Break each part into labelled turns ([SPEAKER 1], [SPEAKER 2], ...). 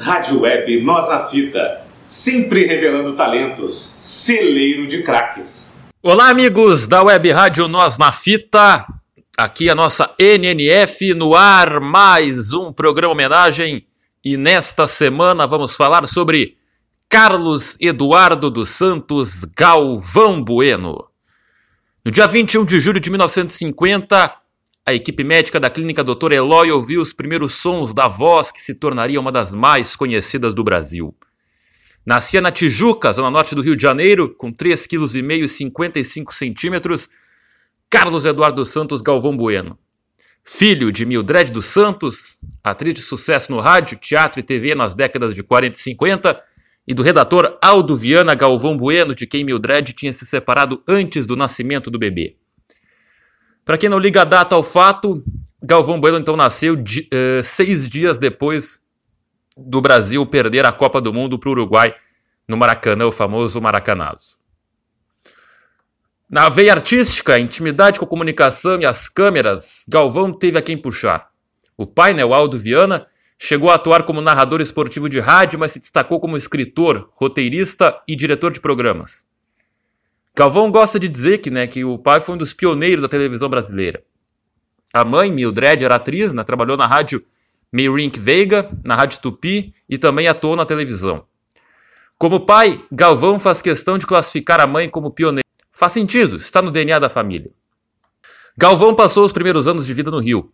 [SPEAKER 1] Rádio Web Nós na Fita, sempre revelando talentos, celeiro de craques.
[SPEAKER 2] Olá, amigos da Web Rádio Nós na Fita. Aqui a nossa NNF no ar, mais um programa homenagem. E nesta semana vamos falar sobre Carlos Eduardo dos Santos Galvão Bueno. No dia 21 de julho de 1950, a equipe médica da clínica Dr. Eloy ouviu os primeiros sons da voz que se tornaria uma das mais conhecidas do Brasil. Nascia na Tijuca, zona norte do Rio de Janeiro, com 3,5 kg e 55 centímetros, Carlos Eduardo Santos Galvão Bueno. Filho de Mildred dos Santos, atriz de sucesso no rádio, teatro e TV nas décadas de 40 e 50, e do redator Aldo Viana Galvão Bueno, de quem Mildred tinha se separado antes do nascimento do bebê. Para quem não liga a data ao fato, Galvão Bueno então nasceu de, uh, seis dias depois do Brasil perder a Copa do Mundo para o Uruguai no Maracanã, o famoso Maracanazo. Na veia artística, intimidade com a comunicação e as câmeras, Galvão teve a quem puxar. O pai, né, o Aldo Viana, chegou a atuar como narrador esportivo de rádio, mas se destacou como escritor, roteirista e diretor de programas. Calvão gosta de dizer que, né, que o pai foi um dos pioneiros da televisão brasileira. A mãe, Mildred, era atriz, né, trabalhou na rádio Meirink Veiga, na rádio Tupi e também atuou na televisão. Como pai, Galvão faz questão de classificar a mãe como pioneira. Faz sentido, está no DNA da família. Galvão passou os primeiros anos de vida no Rio.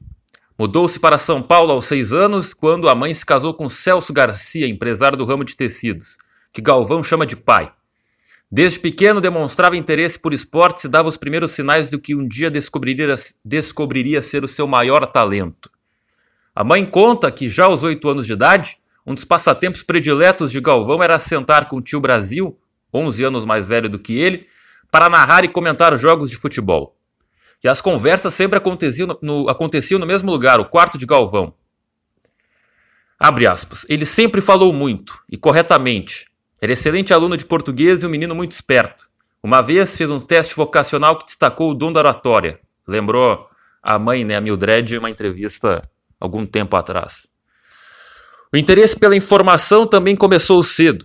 [SPEAKER 2] Mudou-se para São Paulo aos seis anos, quando a mãe se casou com Celso Garcia, empresário do ramo de tecidos, que Galvão chama de pai. Desde pequeno demonstrava interesse por esportes e dava os primeiros sinais do que um dia descobriria, descobriria ser o seu maior talento. A mãe conta que, já aos oito anos de idade, um dos passatempos prediletos de Galvão era sentar com o tio Brasil, 11 anos mais velho do que ele, para narrar e comentar jogos de futebol. E as conversas sempre aconteciam no, aconteciam no mesmo lugar, o quarto de Galvão. Abre aspas. Ele sempre falou muito e corretamente, era excelente aluno de português e um menino muito esperto. Uma vez fez um teste vocacional que destacou o dom da oratória. Lembrou a mãe, né, a Mildred, em uma entrevista algum tempo atrás. O interesse pela informação também começou cedo.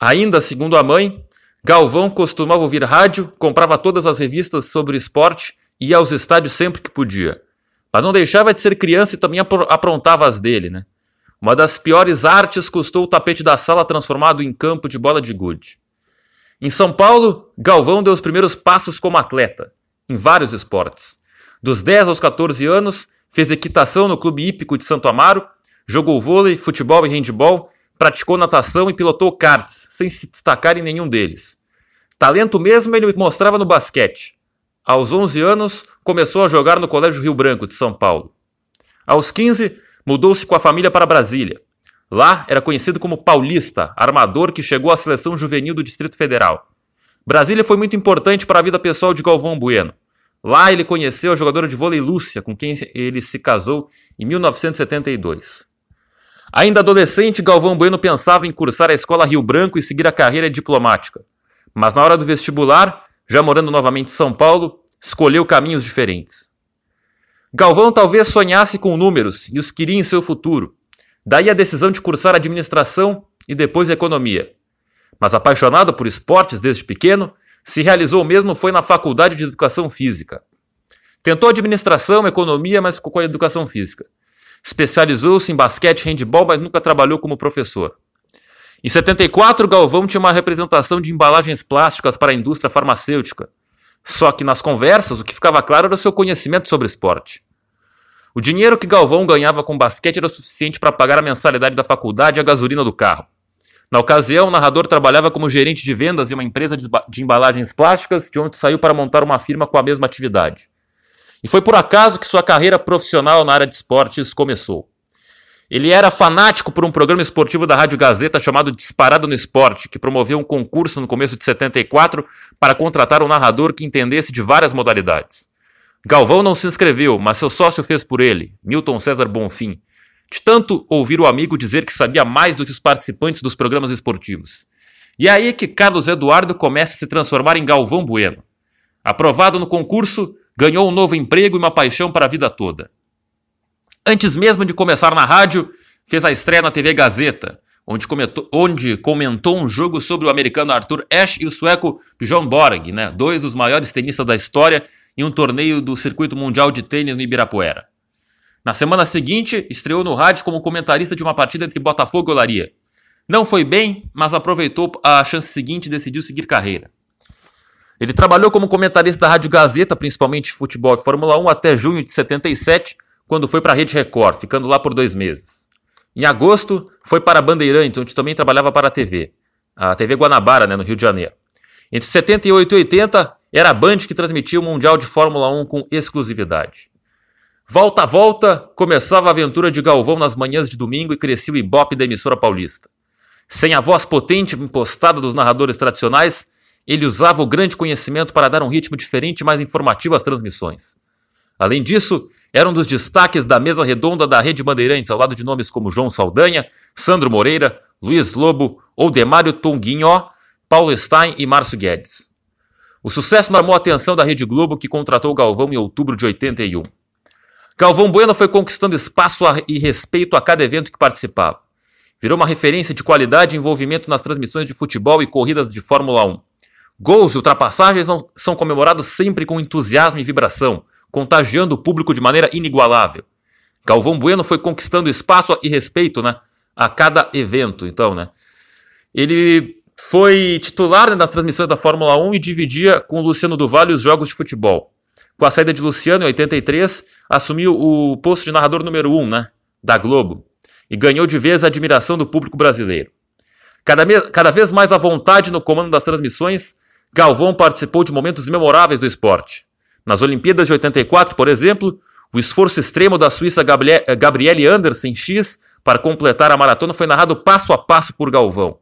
[SPEAKER 2] Ainda segundo a mãe, Galvão costumava ouvir rádio, comprava todas as revistas sobre esporte e ia aos estádios sempre que podia. Mas não deixava de ser criança e também aprontava as dele, né? Uma das piores artes custou o tapete da sala transformado em campo de bola de gude. Em São Paulo, Galvão deu os primeiros passos como atleta, em vários esportes. Dos 10 aos 14 anos, fez equitação no Clube Hípico de Santo Amaro, jogou vôlei, futebol e handebol, praticou natação e pilotou karts, sem se destacar em nenhum deles. Talento mesmo ele mostrava no basquete. Aos 11 anos, começou a jogar no Colégio Rio Branco de São Paulo. Aos 15, mudou-se com a família para Brasília. Lá era conhecido como Paulista, armador que chegou à seleção juvenil do Distrito Federal. Brasília foi muito importante para a vida pessoal de Galvão Bueno. Lá ele conheceu a jogadora de vôlei Lúcia, com quem ele se casou em 1972. Ainda adolescente, Galvão Bueno pensava em cursar a escola Rio Branco e seguir a carreira diplomática. Mas na hora do vestibular, já morando novamente em São Paulo, escolheu caminhos diferentes. Galvão talvez sonhasse com números e os queria em seu futuro. Daí a decisão de cursar administração e depois economia. Mas apaixonado por esportes desde pequeno, se realizou mesmo foi na faculdade de educação física. Tentou administração, economia, mas ficou com a educação física. Especializou-se em basquete e handball, mas nunca trabalhou como professor. Em 74, Galvão tinha uma representação de embalagens plásticas para a indústria farmacêutica. Só que nas conversas o que ficava claro era o seu conhecimento sobre esporte. O dinheiro que Galvão ganhava com basquete era suficiente para pagar a mensalidade da faculdade e a gasolina do carro. Na ocasião, o narrador trabalhava como gerente de vendas em uma empresa de embalagens plásticas, de onde saiu para montar uma firma com a mesma atividade. E foi por acaso que sua carreira profissional na área de esportes começou. Ele era fanático por um programa esportivo da Rádio Gazeta chamado Disparado no Esporte, que promoveu um concurso no começo de 74 para contratar um narrador que entendesse de várias modalidades. Galvão não se inscreveu, mas seu sócio fez por ele, Milton César Bonfim, de tanto ouvir o amigo dizer que sabia mais do que os participantes dos programas esportivos. E é aí que Carlos Eduardo começa a se transformar em Galvão Bueno. Aprovado no concurso, ganhou um novo emprego e uma paixão para a vida toda. Antes mesmo de começar na rádio, fez a estreia na TV Gazeta, onde comentou, onde comentou um jogo sobre o americano Arthur Ashe e o sueco Bjorn Borg, né, dois dos maiores tenistas da história, em um torneio do Circuito Mundial de Tênis no Ibirapuera. Na semana seguinte, estreou no rádio como comentarista de uma partida entre Botafogo e Olaria. Não foi bem, mas aproveitou a chance seguinte e decidiu seguir carreira. Ele trabalhou como comentarista da Rádio Gazeta, principalmente futebol e Fórmula 1, até junho de 77, quando foi para a Rede Record, ficando lá por dois meses. Em agosto, foi para a Bandeirantes, onde também trabalhava para a TV, a TV Guanabara, né, no Rio de Janeiro. Entre 78 e 80, era a Band que transmitia o Mundial de Fórmula 1 com exclusividade. Volta a volta, começava a aventura de Galvão nas manhãs de domingo e crescia o ibope da emissora paulista. Sem a voz potente impostada dos narradores tradicionais, ele usava o grande conhecimento para dar um ritmo diferente e mais informativo às transmissões. Além disso, era um dos destaques da mesa redonda da Rede Bandeirantes, ao lado de nomes como João Saldanha, Sandro Moreira, Luiz Lobo, Oldemário Tonguinho, Paulo Stein e Márcio Guedes. O sucesso chamou a atenção da Rede Globo, que contratou Galvão em outubro de 81. Galvão Bueno foi conquistando espaço e respeito a cada evento que participava. Virou uma referência de qualidade e envolvimento nas transmissões de futebol e corridas de Fórmula 1. Gols e ultrapassagens são comemorados sempre com entusiasmo e vibração, contagiando o público de maneira inigualável. Galvão Bueno foi conquistando espaço e respeito né, a cada evento, então, né? Ele foi titular né, nas transmissões da Fórmula 1 e dividia com Luciano Duval os jogos de futebol. Com a saída de Luciano em 83, assumiu o posto de narrador número 1 né, da Globo e ganhou de vez a admiração do público brasileiro. Cada, cada vez mais à vontade no comando das transmissões, Galvão participou de momentos memoráveis do esporte. Nas Olimpíadas de 84, por exemplo, o esforço extremo da Suíça Gabriele Andersen X para completar a maratona foi narrado passo a passo por Galvão.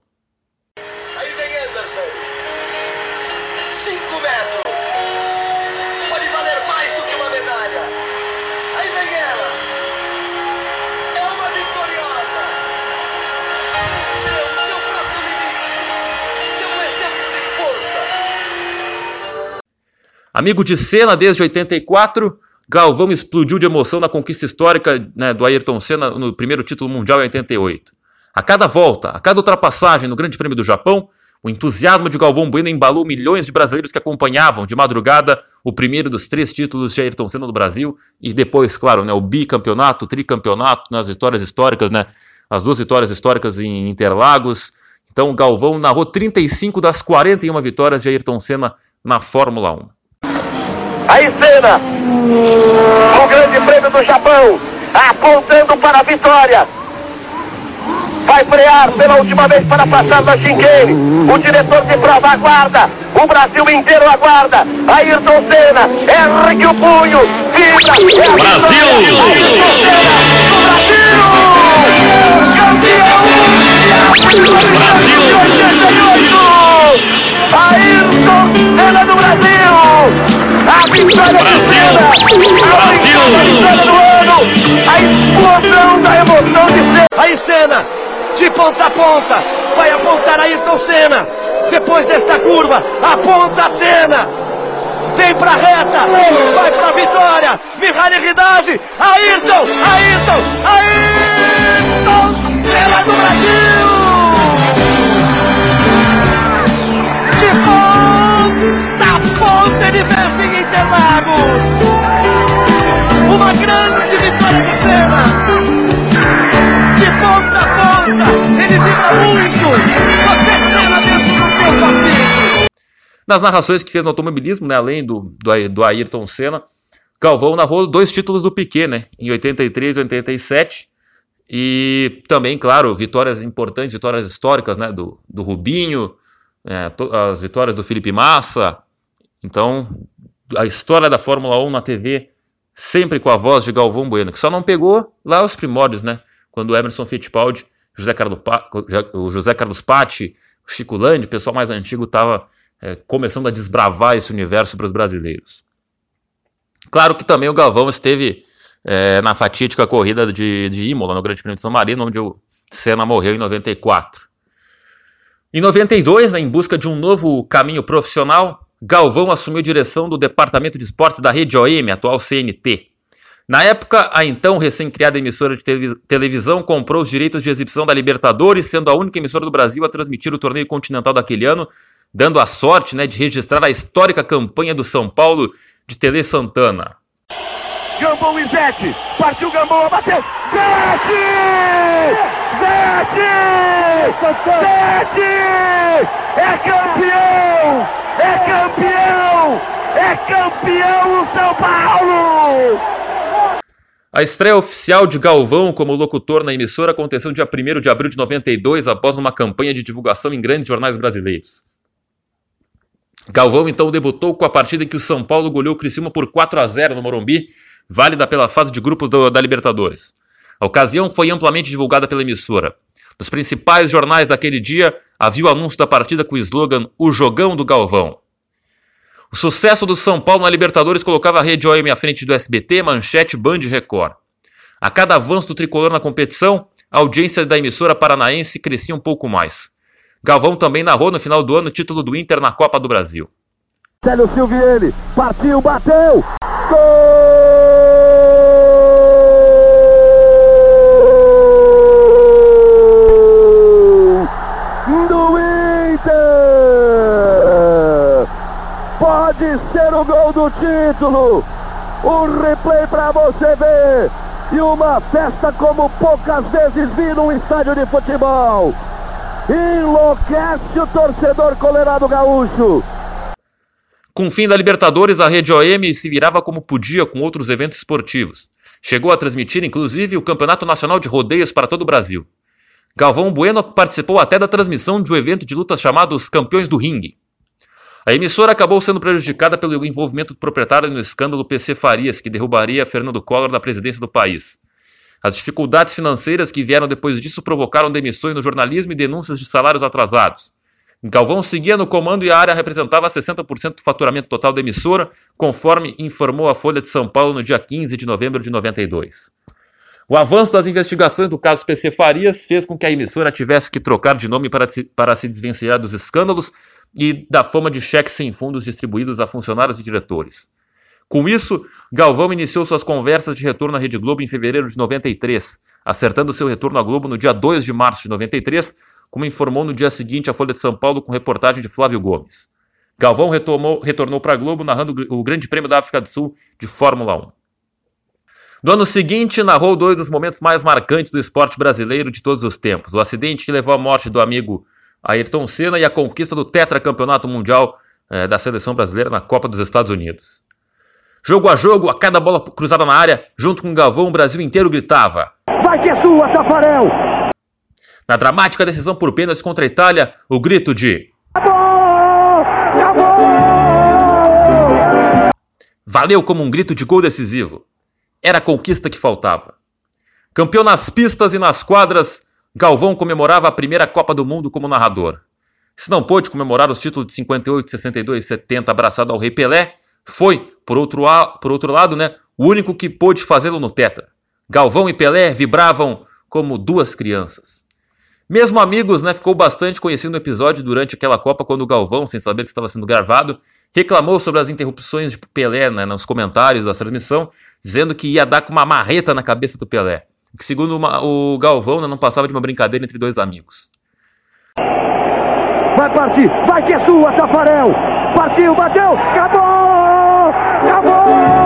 [SPEAKER 2] Amigo de cena desde 84, Galvão explodiu de emoção na conquista histórica né, do Ayrton Senna no primeiro título mundial em 88. A cada volta, a cada ultrapassagem no Grande Prêmio do Japão, o entusiasmo de Galvão Bueno embalou milhões de brasileiros que acompanhavam de madrugada o primeiro dos três títulos de Ayrton Senna do Brasil e depois, claro, né, o bicampeonato, o tricampeonato nas vitórias históricas, né, as duas vitórias históricas em Interlagos. Então, Galvão narrou 35 das 41 vitórias de Ayrton Senna na Fórmula 1.
[SPEAKER 3] Aí cena, o grande prêmio do Japão, apontando para a vitória. Vai frear pela última vez para passar na Shinken. O diretor de prova aguarda. O Brasil inteiro aguarda. Ayrton Senna, ergue o punho. Vibra. É Brasil! Ayrton Senna, do Brasil! Campeão! Brasil! 88! A vitória Brasil! Brasil! A vitória do ano! A explosão da emoção de Senna! Aí Senna, de ponta a ponta, vai apontar Ayrton Senna. Depois desta curva, aponta Senna. Vem pra reta, vai pra vitória. Mihaly Ridazzi, Ayrton, Ayrton, Ayrton Senna do Brasil! De ponta a ponta ele vence Interlagos. Uma grande vitória de Senna de ponta a ponta. Ele vibra muito. Você cena dentro do seu cockpit.
[SPEAKER 2] Nas narrações que fez no automobilismo, né, além do, do, do Ayrton Senna, Galvão narrou dois títulos do Piquet, né, em 83 e 87. E também, claro, vitórias importantes, vitórias históricas, né, do, do Rubinho, é, as vitórias do Felipe Massa. Então, a história da Fórmula 1 na TV, sempre com a voz de Galvão Bueno, que só não pegou lá os primórdios, né? quando o Emerson Fittipaldi, José Carlos, o José Carlos Patti, o Chico Landi, o pessoal mais antigo, estava é, começando a desbravar esse universo para os brasileiros. Claro que também o Galvão esteve é, na fatídica corrida de, de Imola, no Grande Prêmio de São Marino, onde o Senna morreu em 94. Em 92, né, em busca de um novo caminho profissional, Galvão assumiu direção do Departamento de Esportes da Rede OM, atual CNT. Na época, a então recém-criada emissora de televisão comprou os direitos de exibição da Libertadores, sendo a única emissora do Brasil a transmitir o torneio continental daquele ano, dando a sorte né, de registrar a histórica campanha do São Paulo de Tele Santana.
[SPEAKER 3] Gambão e Zete, partiu Gambão, bateu, Zete! Zete! Zete! É campeão! É campeão! É campeão o São Paulo!
[SPEAKER 2] A estreia oficial de Galvão como locutor na emissora aconteceu dia 1 de abril de 92, após uma campanha de divulgação em grandes jornais brasileiros. Galvão então debutou com a partida em que o São Paulo goleou o Criciúma por 4 a 0 no Morumbi, válida pela fase de grupos do, da Libertadores. A ocasião foi amplamente divulgada pela emissora. Nos principais jornais daquele dia havia o anúncio da partida com o slogan O Jogão do Galvão. O sucesso do São Paulo na Libertadores colocava a rede OM à frente do SBT, Manchete, Band e Record. A cada avanço do tricolor na competição, a audiência da emissora paranaense crescia um pouco mais. Galvão também narrou no final do ano o título do Inter na Copa do Brasil.
[SPEAKER 3] Célio Silvieri, partiu, bateu! Gol! Do Inter! Pode ser o gol do título. Um replay para você ver. E uma festa como poucas vezes vi num estádio de futebol. Enlouquece o torcedor colorado gaúcho.
[SPEAKER 2] Com o fim da Libertadores, a Rede OM se virava como podia com outros eventos esportivos. Chegou a transmitir, inclusive, o Campeonato Nacional de Rodeios para todo o Brasil. Galvão Bueno participou até da transmissão de um evento de lutas chamado Os Campeões do Ringue. A emissora acabou sendo prejudicada pelo envolvimento do proprietário no escândalo PC Farias, que derrubaria Fernando Collor da presidência do país. As dificuldades financeiras que vieram depois disso provocaram demissões no jornalismo e denúncias de salários atrasados. Galvão seguia no comando e a área representava 60% do faturamento total da emissora, conforme informou a Folha de São Paulo no dia 15 de novembro de 92. O avanço das investigações do caso PC Farias fez com que a emissora tivesse que trocar de nome para, para se desvencilhar dos escândalos e da fama de cheques sem fundos distribuídos a funcionários e diretores. Com isso, Galvão iniciou suas conversas de retorno à Rede Globo em fevereiro de 93, acertando seu retorno à Globo no dia 2 de março de 93, como informou no dia seguinte a Folha de São Paulo com reportagem de Flávio Gomes. Galvão retomou, retornou para a Globo narrando o Grande Prêmio da África do Sul de Fórmula 1. No ano seguinte, narrou dois dos momentos mais marcantes do esporte brasileiro de todos os tempos: o acidente que levou à morte do amigo Ayrton Senna e a conquista do tetracampeonato mundial é, da seleção brasileira na Copa dos Estados Unidos. Jogo a jogo, a cada bola cruzada na área, junto com o Galvão, o Brasil inteiro gritava:
[SPEAKER 3] Vai que é sua, Tafarel!
[SPEAKER 2] Na dramática decisão por pênaltis contra a Itália, o grito de
[SPEAKER 3] Acabou! Acabou!
[SPEAKER 2] Valeu como um grito de gol decisivo. Era a conquista que faltava. Campeão nas pistas e nas quadras, Galvão comemorava a primeira Copa do Mundo como narrador. Se não pôde comemorar os títulos de 58, 62 e 70 abraçado ao Rei Pelé, foi, por outro, por outro lado, né, o único que pôde fazê-lo no Tetra. Galvão e Pelé vibravam como duas crianças. Mesmo amigos, né, ficou bastante conhecido no episódio durante aquela Copa quando o Galvão, sem saber que estava sendo gravado, reclamou sobre as interrupções de Pelé né, nos comentários da transmissão, dizendo que ia dar com uma marreta na cabeça do Pelé que segundo uma, o Galvão né, não passava de uma brincadeira entre dois amigos.
[SPEAKER 3] Vai partir, vai que é sua, Tafarel! Partiu, bateu, acabou! Acabou!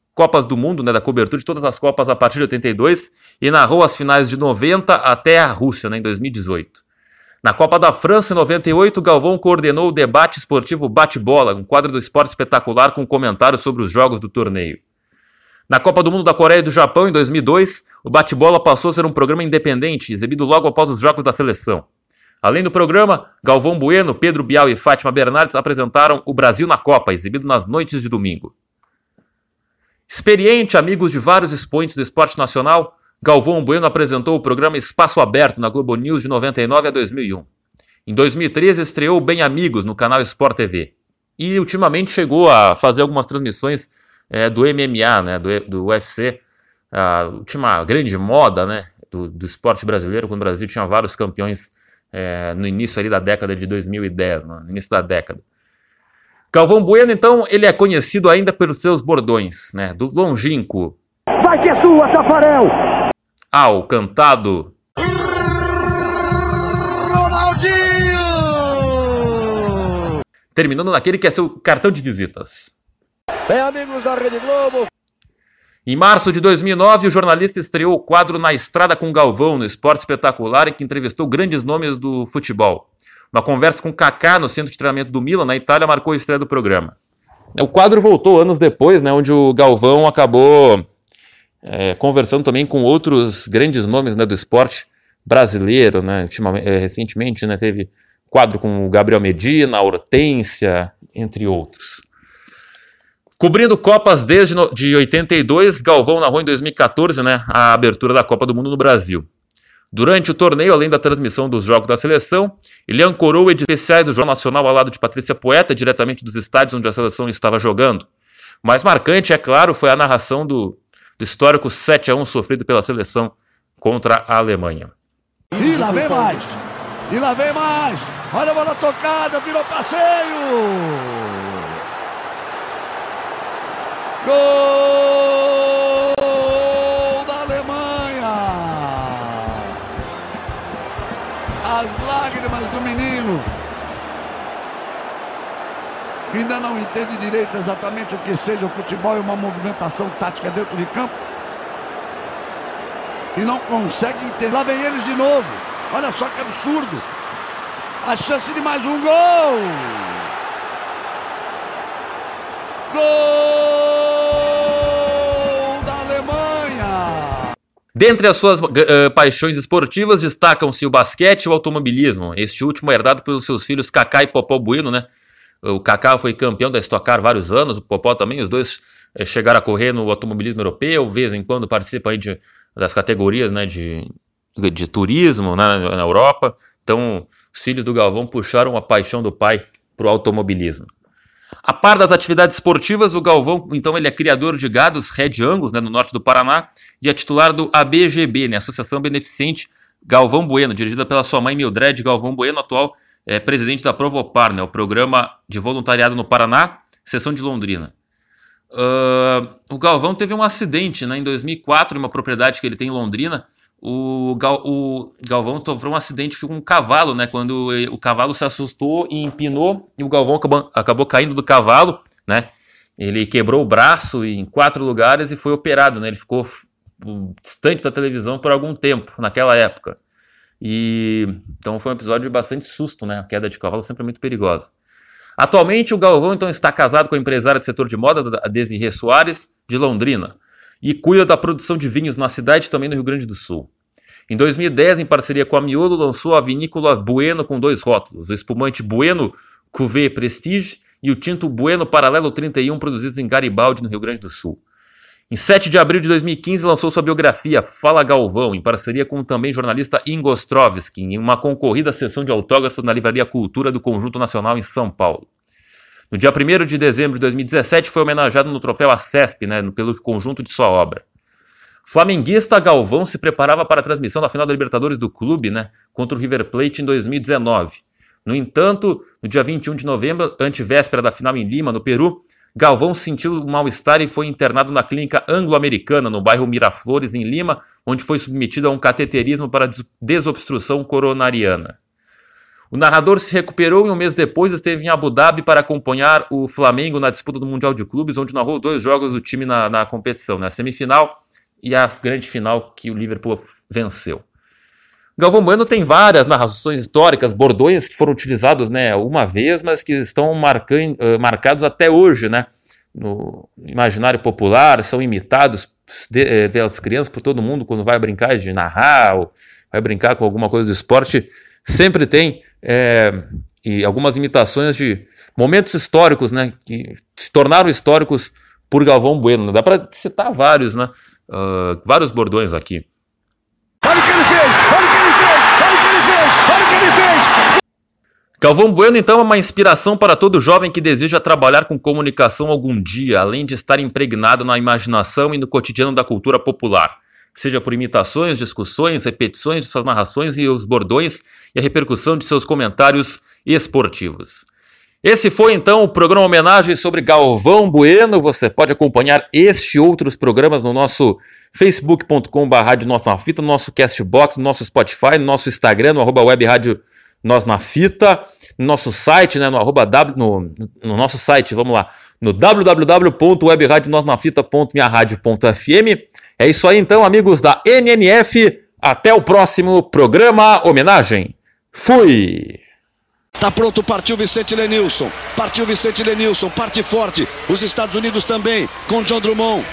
[SPEAKER 2] Copas do Mundo, né, da cobertura de todas as Copas a partir de 82 e narrou as finais de 90 até a Rússia, né, em 2018. Na Copa da França, em 98, Galvão coordenou o debate esportivo Bate-Bola, um quadro do esporte espetacular com comentários sobre os jogos do torneio. Na Copa do Mundo da Coreia e do Japão, em 2002, o Bate-Bola passou a ser um programa independente, exibido logo após os jogos da seleção. Além do programa, Galvão Bueno, Pedro Bial e Fátima Bernardes apresentaram o Brasil na Copa, exibido nas noites de domingo. Experiente, amigos de vários expoentes do esporte nacional, Galvão Bueno apresentou o programa Espaço Aberto na Globo News de 99 a 2001. Em 2013 estreou Bem Amigos no canal Sport TV. E ultimamente chegou a fazer algumas transmissões é, do MMA, né, do, do UFC, a última grande moda né, do, do esporte brasileiro, quando o Brasil tinha vários campeões é, no início ali da década de 2010, né, no início da década. Galvão Bueno, então, ele é conhecido ainda pelos seus bordões, né, do longínquo.
[SPEAKER 3] Vai que é sua, Tafarel!
[SPEAKER 2] ao cantado.
[SPEAKER 3] Ronaldinho!
[SPEAKER 2] Terminando naquele que é seu cartão de visitas.
[SPEAKER 3] Bem, amigos da Rede Globo.
[SPEAKER 2] Em março de 2009, o jornalista estreou o quadro Na Estrada com Galvão, no Esporte Espetacular, em que entrevistou grandes nomes do futebol. Uma conversa com Kaká no centro de treinamento do Milan, na Itália, marcou a estreia do programa. O quadro voltou anos depois, né, onde o Galvão acabou é, conversando também com outros grandes nomes né, do esporte brasileiro, né, é, recentemente né, teve quadro com o Gabriel Medina, a Hortência, entre outros. Cobrindo Copas desde no, de 82, Galvão narrou em 2014 né, a abertura da Copa do Mundo no Brasil. Durante o torneio, além da transmissão dos jogos da seleção, ele ancorou edições especiais do Jornal Nacional ao lado de Patrícia Poeta, diretamente dos estádios onde a seleção estava jogando. Mais marcante, é claro, foi a narração do do histórico 7 a 1 sofrido pela seleção contra a Alemanha.
[SPEAKER 3] E lá vem mais. E lá vem mais. Olha a bola tocada, virou passeio. Gol ainda não entende direito exatamente o que seja o futebol e uma movimentação tática dentro de campo. E não consegue entender. Lá vem eles de novo. Olha só que absurdo. A chance de mais um gol. Gol da Alemanha.
[SPEAKER 2] Dentre as suas uh, paixões esportivas destacam-se o basquete e o automobilismo. Este último é herdado pelos seus filhos Kaká e Popó Bueno, né? O Kaká foi campeão da Stock Car vários anos, o Popó também, os dois é, chegaram a correr no automobilismo europeu, vez em quando participam aí de, das categorias né, de, de turismo né, na Europa. Então, os filhos do Galvão puxaram a paixão do pai para o automobilismo. A par das atividades esportivas, o Galvão, então, ele é criador de gados Red Angus, né, no norte do Paraná, e é titular do ABGB, né, Associação Beneficente Galvão Bueno, dirigida pela sua mãe Mildred Galvão Bueno, atual é presidente da Provopar, né, o programa de voluntariado no Paraná, seção de Londrina. Uh, o Galvão teve um acidente né, em 2004 em uma propriedade que ele tem em Londrina. O, Gal, o Galvão sofreu um acidente com um cavalo, né, quando o cavalo se assustou e empinou e o Galvão acabou, acabou caindo do cavalo. Né, ele quebrou o braço em quatro lugares e foi operado. Né, ele ficou distante da televisão por algum tempo naquela época. E então foi um episódio de bastante susto, né? A queda de cavalo sempre é muito perigosa. Atualmente, o Galvão então está casado com a empresária do setor de moda, a Desirê Soares, de Londrina, e cuida da produção de vinhos na cidade e também no Rio Grande do Sul. Em 2010, em parceria com a Miolo, lançou a vinícola Bueno com dois rótulos: o espumante Bueno Cuvée Prestige e o tinto Bueno Paralelo 31, produzidos em Garibaldi, no Rio Grande do Sul. Em 7 de abril de 2015, lançou sua biografia Fala Galvão, em parceria com o também jornalista Ingo Ostrovski, em uma concorrida sessão de autógrafos na Livraria Cultura do Conjunto Nacional em São Paulo. No dia 1 de dezembro de 2017, foi homenageado no troféu ACESP, né, pelo conjunto de sua obra. Flamenguista Galvão se preparava para a transmissão da final da Libertadores do clube né, contra o River Plate em 2019. No entanto, no dia 21 de novembro, antevéspera da final em Lima, no Peru, Galvão sentiu mal-estar e foi internado na clínica anglo-americana, no bairro Miraflores, em Lima, onde foi submetido a um cateterismo para desobstrução coronariana. O narrador se recuperou e um mês depois esteve em Abu Dhabi para acompanhar o Flamengo na disputa do Mundial de Clubes, onde narrou dois jogos do time na, na competição, na né? semifinal e a grande final que o Liverpool venceu. Galvão Bueno tem várias narrações históricas, bordões que foram utilizados né, uma vez, mas que estão marcan marcados até hoje, né? No imaginário popular, são imitados eh, pelas crianças, por todo mundo, quando vai brincar de narrar, ou vai brincar com alguma coisa do esporte, sempre tem é, e algumas imitações de momentos históricos, né? Que se tornaram históricos por Galvão Bueno. Dá para citar vários, né? Uh, vários bordões aqui. Olha o que ele fez! Olha o que ele fez! Olha o que ele fez! Olha o que ele fez! Galvão Bueno, então, é uma inspiração para todo jovem que deseja trabalhar com comunicação algum dia, além de estar impregnado na imaginação e no cotidiano da cultura popular. Seja por imitações, discussões, repetições de suas narrações e os bordões e a repercussão de seus comentários esportivos. Esse foi então o programa homenagem sobre Galvão Bueno. Você pode acompanhar este e outros programas no nosso Nós na Fita, no nosso Castbox, no nosso Spotify, no nosso Instagram, no arroba Nós na Fita, no nosso site, né, no, arroba w, no, no nosso site, vamos lá, no www.webradionosnafita.minharadio.fm. É isso aí então, amigos da NNF. Até o próximo programa homenagem. Fui!
[SPEAKER 4] Tá pronto, partiu Vicente Lenilson. Partiu Vicente Lenilson, parte forte. Os Estados Unidos também, com John Drummond.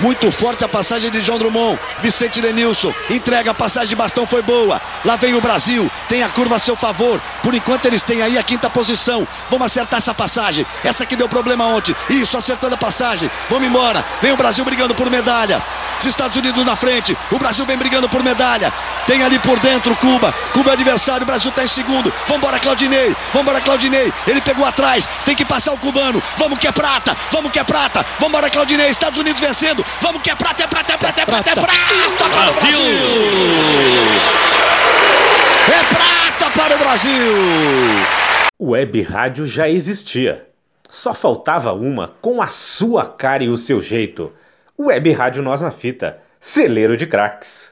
[SPEAKER 4] Muito forte a passagem de João Drummond. Vicente Lenilson entrega a passagem de bastão, foi boa. Lá vem o Brasil, tem a curva a seu favor. Por enquanto eles têm aí a quinta posição. Vamos acertar essa passagem. Essa que deu problema ontem. Isso, acertando a passagem. Vamos embora. Vem o Brasil brigando por medalha. Os Estados Unidos na frente. O Brasil vem brigando por medalha. Tem ali por dentro Cuba. Cuba é adversário. O Brasil está em segundo. Vambora, Claudinei. Vambora, Claudinei. Ele pegou atrás. Tem que passar o cubano. Vamos que é prata. Vamos que é prata. Vambora, Claudinei. Estados Unidos vencendo. Vamos que é prata, é prata, é prata, é prata, é prata. prata Brasil! É prata para o Brasil!
[SPEAKER 1] O Web Rádio já existia. Só faltava uma com a sua cara e o seu jeito. Web Rádio Nós na Fita, celeiro de craques.